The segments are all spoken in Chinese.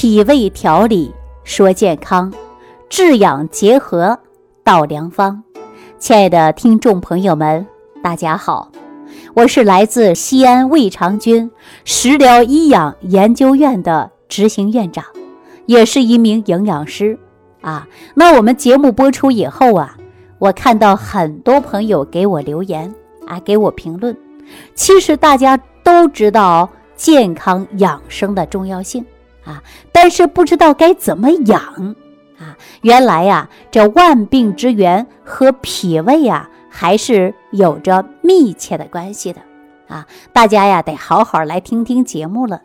脾胃调理说健康，治养结合道良方。亲爱的听众朋友们，大家好，我是来自西安胃肠君食疗医养研究院的执行院长，也是一名营养师啊。那我们节目播出以后啊，我看到很多朋友给我留言啊，给我评论。其实大家都知道健康养生的重要性啊，但是不知道该怎么养。啊，原来呀，这万病之源和脾胃呀，还是有着密切的关系的啊！大家呀，得好好来听听节目了，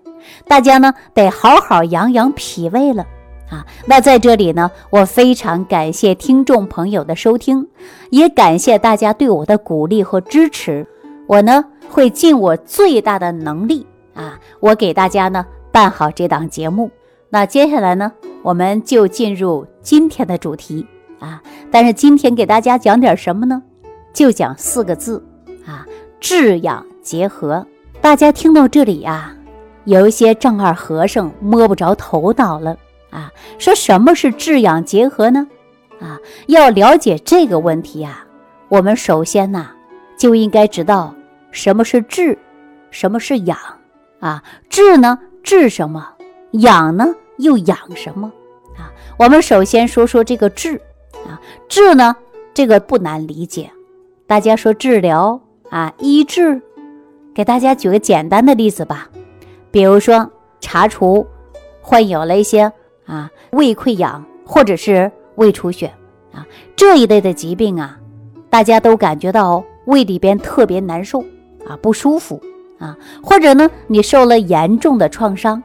大家呢，得好好养养脾胃了啊！那在这里呢，我非常感谢听众朋友的收听，也感谢大家对我的鼓励和支持。我呢，会尽我最大的能力啊，我给大家呢办好这档节目。那接下来呢？我们就进入今天的主题啊！但是今天给大家讲点什么呢？就讲四个字啊：治养结合。大家听到这里呀，有一些丈二和尚摸不着头脑了啊！说什么是治养结合呢？啊，要了解这个问题啊，我们首先呐就应该知道什么是治，什么是养啊？治呢治什么？养呢？又养什么啊？我们首先说说这个治啊，治呢，这个不难理解。大家说治疗啊，医治，给大家举个简单的例子吧。比如说查出患有了一些啊胃溃疡或者是胃出血啊这一类的疾病啊，大家都感觉到胃里边特别难受啊不舒服啊，或者呢你受了严重的创伤，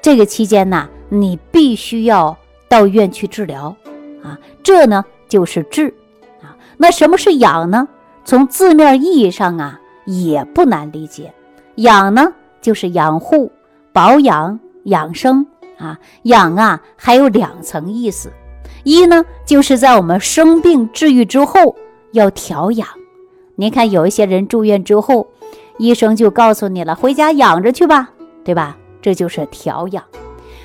这个期间呢。你必须要到医院去治疗，啊，这呢就是治，啊，那什么是养呢？从字面意义上啊，也不难理解，养呢就是养护、保养、养生，啊，养啊还有两层意思，一呢就是在我们生病治愈之后要调养，您看有一些人住院之后，医生就告诉你了，回家养着去吧，对吧？这就是调养。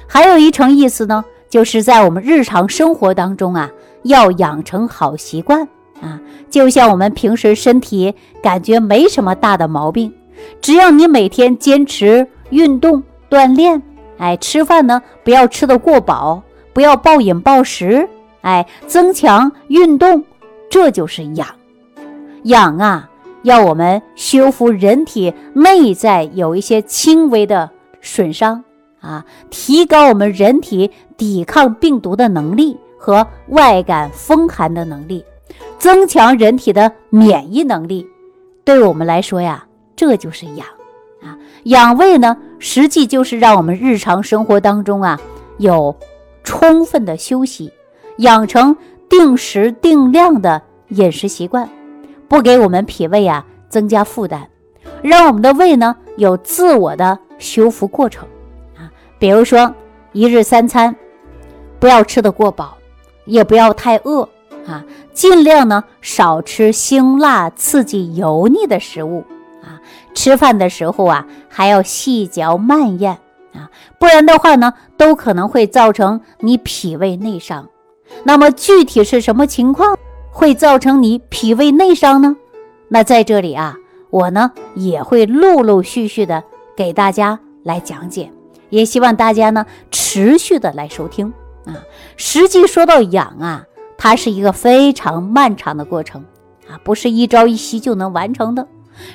还有一层意思呢，就是在我们日常生活当中啊，要养成好习惯啊。就像我们平时身体感觉没什么大的毛病，只要你每天坚持运动锻炼，哎，吃饭呢不要吃得过饱，不要暴饮暴食，哎，增强运动，这就是养。养啊，要我们修复人体内在有一些轻微的损伤。啊，提高我们人体抵抗病毒的能力和外感风寒的能力，增强人体的免疫能力。对我们来说呀，这就是养啊。养胃呢，实际就是让我们日常生活当中啊有充分的休息，养成定时定量的饮食习惯，不给我们脾胃啊增加负担，让我们的胃呢有自我的修复过程啊。比如说，一日三餐不要吃得过饱，也不要太饿啊，尽量呢少吃辛辣、刺激、油腻的食物啊。吃饭的时候啊，还要细嚼慢咽啊，不然的话呢，都可能会造成你脾胃内伤。那么具体是什么情况会造成你脾胃内伤呢？那在这里啊，我呢也会陆陆续续的给大家来讲解。也希望大家呢持续的来收听啊。实际说到养啊，它是一个非常漫长的过程啊，不是一朝一夕就能完成的，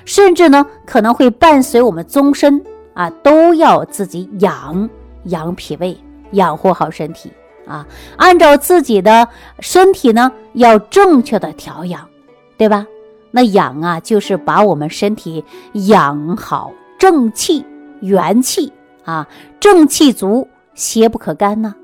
甚至呢可能会伴随我们终身啊，都要自己养养脾胃，养护好身体啊，按照自己的身体呢要正确的调养，对吧？那养啊就是把我们身体养好，正气元气。啊，正气足，邪不可干呢。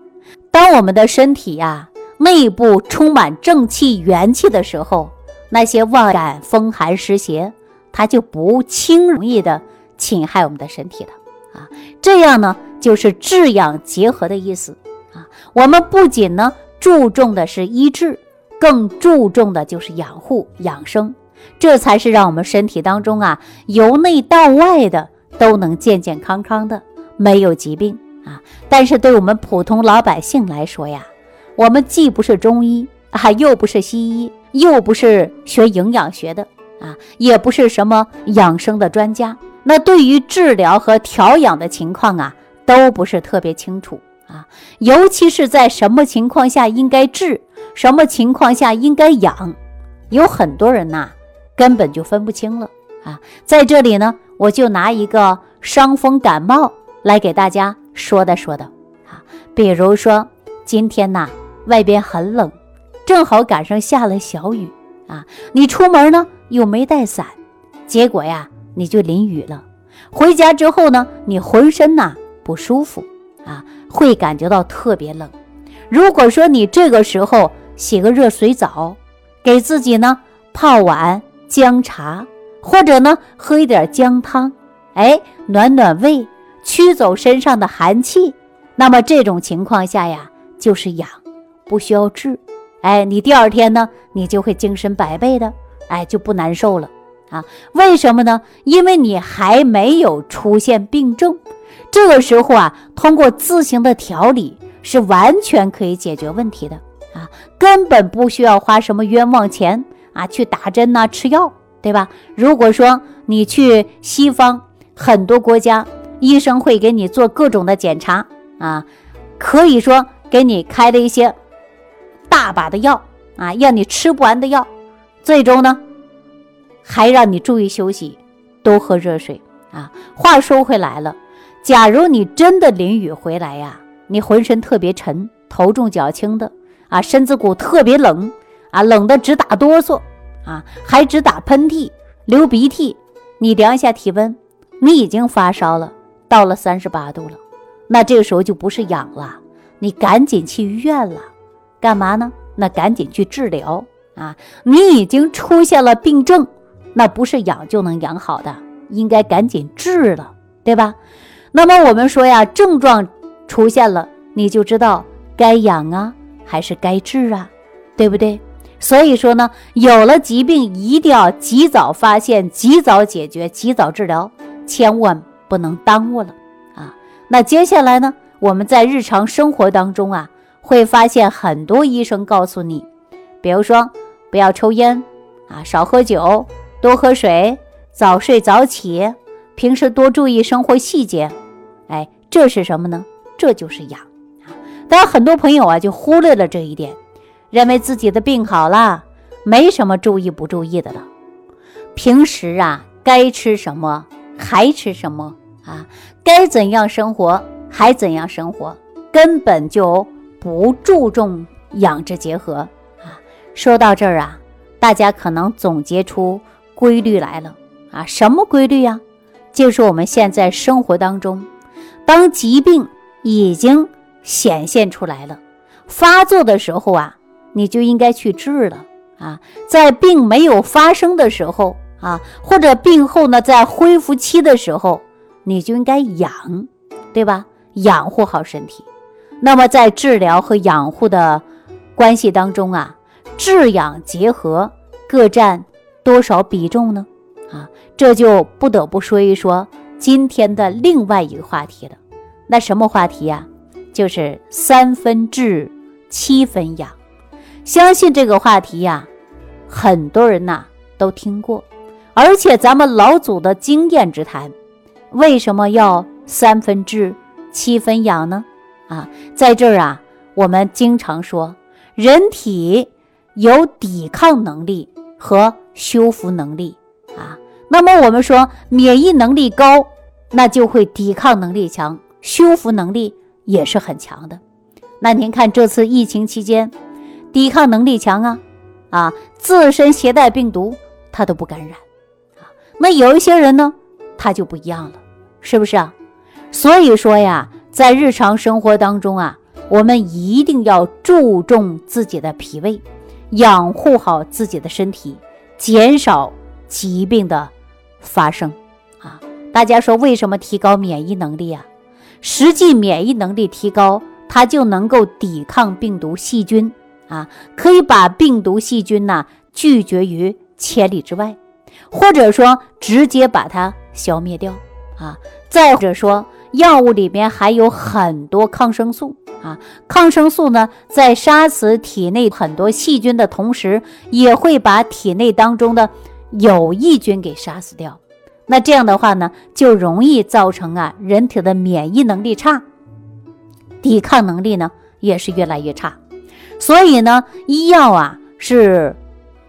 当我们的身体呀内部充满正气元气的时候，那些外感风寒湿邪，它就不轻容易的侵害我们的身体了。啊，这样呢就是治养结合的意思。啊，我们不仅呢注重的是医治，更注重的就是养护养生，这才是让我们身体当中啊由内到外的都能健健康康的。没有疾病啊。但是对我们普通老百姓来说呀，我们既不是中医啊，又不是西医，又不是学营养学的啊，也不是什么养生的专家，那对于治疗和调养的情况啊，都不是特别清楚啊。尤其是在什么情况下应该治，什么情况下应该养，有很多人呐，根本就分不清了啊。在这里呢，我就拿一个伤风感冒来给大家。说的说的啊，比如说今天呐，外边很冷，正好赶上下了小雨啊，你出门呢又没带伞，结果呀你就淋雨了。回家之后呢，你浑身呐不舒服，会感觉到特别冷。如果说你这个时候洗个热水澡，给自己呢泡碗姜茶，或者呢喝一点姜汤，哎，暖暖胃。驱走身上的寒气，那么这种情况下呀，就是养，不需要治。哎，你第二天呢，你就会精神百倍的，哎，就不难受了啊？为什么呢？因为你还没有出现病症，这个时候啊，通过自行的调理是完全可以解决问题的啊，根本不需要花什么冤枉钱啊，去打针呐、吃药，对吧？如果说你去西方很多国家。医生会给你做各种的检查啊，可以说给你开的一些大把的药啊，让你吃不完的药，最终呢还让你注意休息，多喝热水啊。话说回来了，假如你真的淋雨回来呀，你浑身特别沉，头重脚轻的啊，身子骨特别冷啊，冷的直打哆嗦啊，还直打喷嚏、流鼻涕，你量一下体温，你已经发烧了。到了三十八度了，那这个时候就不是养了，你赶紧去医院了，干嘛呢？那赶紧去治疗啊！你已经出现了病症，那不是养就能养好的，应该赶紧治了，对吧？那么我们说呀，症状出现了，你就知道该养啊还是该治啊，对不对？所以说呢，有了疾病一定要及早发现、及早解决、及早治疗，千万。不能耽误了啊！那接下来呢？我们在日常生活当中啊，会发现很多医生告诉你，比如说不要抽烟啊，少喝酒，多喝水，早睡早起，平时多注意生活细节。哎，这是什么呢？这就是养啊！但很多朋友啊，就忽略了这一点，认为自己的病好了，没什么注意不注意的了。平时啊，该吃什么还吃什么。啊，该怎样生活还怎样生活，根本就不注重养之结合啊。说到这儿啊，大家可能总结出规律来了啊。什么规律呀？就是我们现在生活当中，当疾病已经显现出来了，发作的时候啊，你就应该去治了啊。在病没有发生的时候啊，或者病后呢，在恢复期的时候。你就应该养，对吧？养护好身体。那么在治疗和养护的关系当中啊，治养结合各占多少比重呢？啊，这就不得不说一说今天的另外一个话题了。那什么话题呀？就是三分治，七分养。相信这个话题呀，很多人呐都听过，而且咱们老祖的经验之谈。为什么要三分治七分养呢？啊，在这儿啊，我们经常说，人体有抵抗能力和修复能力。那么我们说，免疫能力高，那就会抵抗能力强，修复能力也是很强的。那您看这次疫情期间，抵抗能力强啊，啊，自身携带病毒他都不感染啊。那有一些人呢？他就不一样了，是不是啊？所以说呀，在日常生活当中啊，我们一定要注重自己的脾胃，养护好自己的身体，减少疾病的发生啊。大家说为什么提高免疫能力啊？实际免疫能力提高，它就能够抵抗病毒细菌啊，可以把病毒细菌呐拒绝于千里之外，或者说直接把它。消灭掉啊！再者说，药物里面还有很多抗生素啊，抗生素呢，在杀死体内很多细菌的同时，也会把体内当中的有益菌给杀死掉。那这样的话呢，就容易造成啊，人体的免疫能力差，抵抗能力呢也是越来越差。所以呢，医药啊是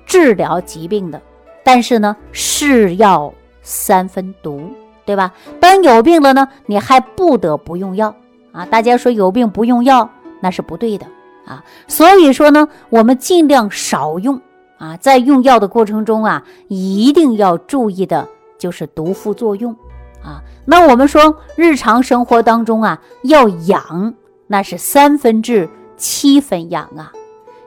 治疗疾病的，但是呢，是药三分毒。对吧？当有病了呢，你还不得不用药啊！大家说有病不用药，那是不对的啊。所以说呢，我们尽量少用啊。在用药的过程中啊，一定要注意的就是毒副作用啊。那我们说日常生活当中啊，要养，那是三分治七分养啊。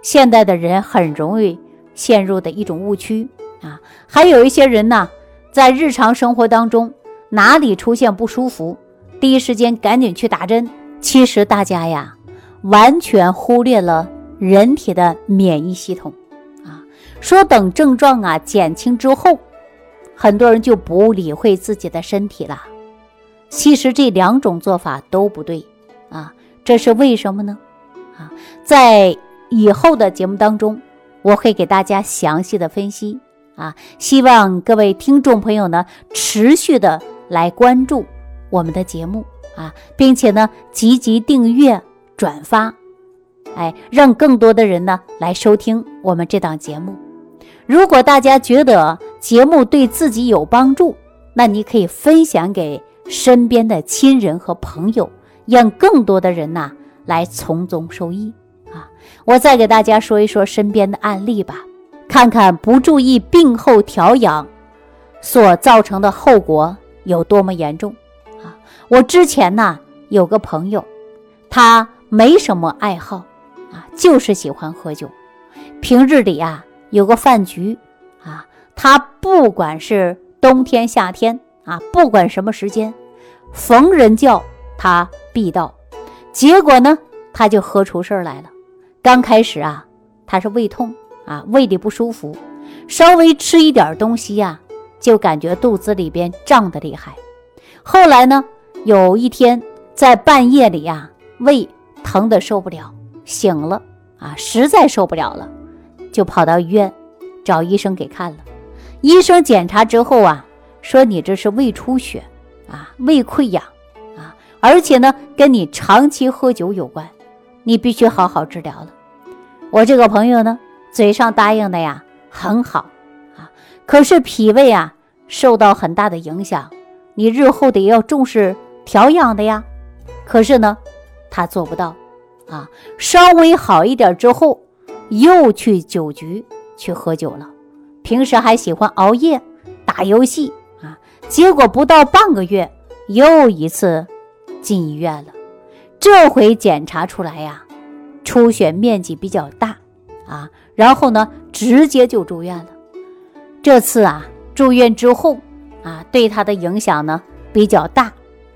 现代的人很容易陷入的一种误区啊。还有一些人呢，在日常生活当中。哪里出现不舒服，第一时间赶紧去打针。其实大家呀，完全忽略了人体的免疫系统。说等症状啊减轻之后，很多人就不理会自己的身体了。其实这两种做法都不对啊。这是为什么呢？啊，在以后的节目当中，我会给大家详细的分析啊。希望各位听众朋友呢，持续的。来关注我们的节目啊，并且呢，积极订阅、转发，哎，让更多的人呢来收听我们这档节目。如果大家觉得节目对自己有帮助，那你可以分享给身边的亲人和朋友，让更多的人呐来从中受益啊。我再给大家说一说身边的案例吧，看看不注意病后调养所造成的后果。有多么严重啊！我之前呢有个朋友，他没什么爱好啊，就是喜欢喝酒。平日里啊有个饭局啊，他不管是冬天夏天啊，不管什么时间，逢人叫他必到。结果呢，他就喝出事儿来了。刚开始啊，他是胃痛啊，胃里不舒服，稍微吃一点东西呀。就感觉肚子里边胀得厉害，后来呢，有一天在半夜里呀，胃疼得受不了，醒了啊，实在受不了了，就跑到医院找医生给看了。医生检查之后啊，说你这是胃出血啊，胃溃疡啊，而且呢，跟你长期喝酒有关，你必须好好治疗了。我这个朋友呢，嘴上答应的呀，很好啊。可是脾胃啊受到很大的影响，你日后得要重视调养的呀。可是呢，他做不到啊。稍微好一点之后，又去酒局去喝酒了。平时还喜欢熬夜打游戏啊。结果不到半个月，又一次进医院了。这回检查出来呀，出血面积比较大啊。然后呢，直接就住院了。这次啊，住院之后啊，对他的影响呢比较大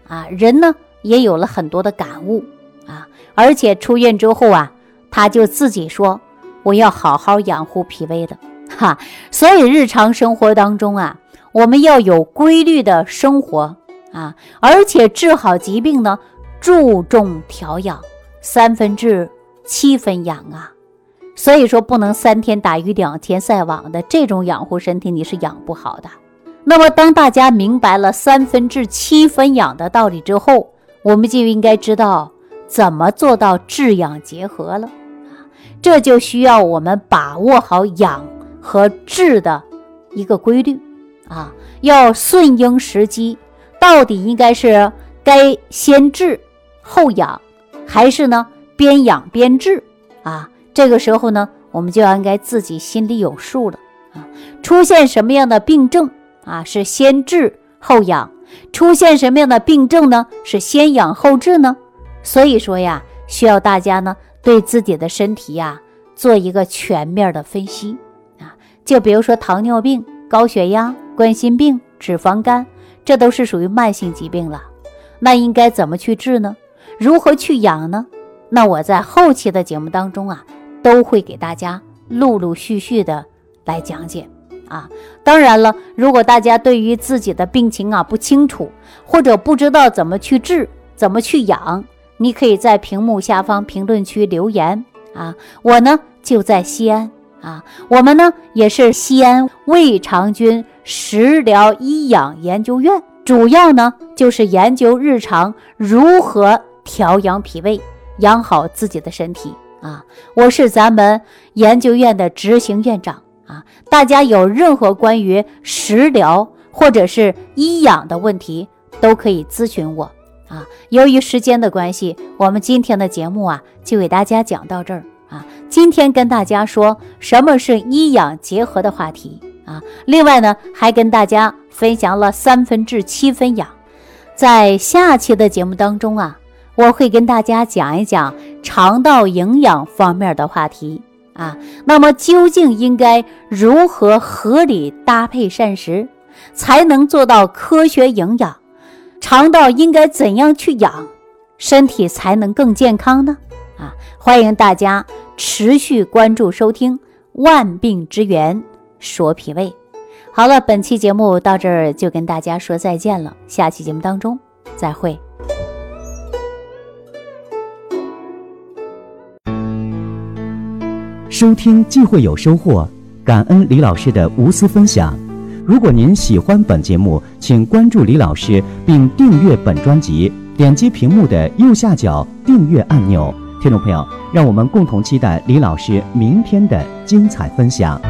啊，人呢也有了很多的感悟啊，而且出院之后啊，他就自己说我要好好养护脾胃的 哈。所以日常生活当中啊，我们要有规律的生活啊，而且治好疾病呢，注重调养，三分治，七分养啊。所以说，不能三天打鱼两天晒网的这种养护身体，你是养不好的。那么，当大家明白了三分治七分养的道理之后，我们就应该知道怎么做到治养结合了！这就需要我们把握好养和治的一个规律啊，要顺应时机，到底应该是该先治后养，还是呢边养边治啊？这个时候呢，我们就应该自己心里有数了啊。出现什么样的病症啊，是先治后养；出现什么样的病症呢，是先养后治呢？所以说呀，需要大家呢对自己的身体呀做一个全面的分析啊。就比如说糖尿病、高血压、冠心病、脂肪肝，这都是属于慢性疾病了。那应该怎么去治呢？如何去养呢？那我在后期的节目当中啊。都会给大家陆陆续续的来讲解啊。当然了，如果大家对于自己的病情啊不清楚，或者不知道怎么去治、怎么去养，你可以在屏幕下方评论区留言啊。我呢就在西安啊，我们呢也是西安胃肠君食疗医养研究院，主要呢就是研究日常如何调养脾胃，养好自己的身体啊。我是咱们研究院的执行院长。啊，大家有任何关于食疗或者是医养的问题，都可以咨询我。啊，由于时间的关系，我们今天的节目啊，就给大家讲到这儿。啊，今天跟大家说什么是医养结合的话题。啊，另外呢，还跟大家分享了三分治七分养。在下期的节目当中啊，我会跟大家讲一讲肠道营养方面的话题。啊，那么究竟应该如何合理搭配膳食，才能做到科学营养？肠道应该怎样去养，身体才能更健康呢？啊，欢迎大家持续关注收听《万病之源说脾胃》。好了，本期节目到这儿就跟大家说再见了，下期节目当中再会。收听既会有收获，感恩李老师的无私分享。如果您喜欢本节目，请关注李老师并订阅本专辑，点击屏幕的右下角订阅按钮。听众朋友，让我们共同期待李老师明天的精彩分享。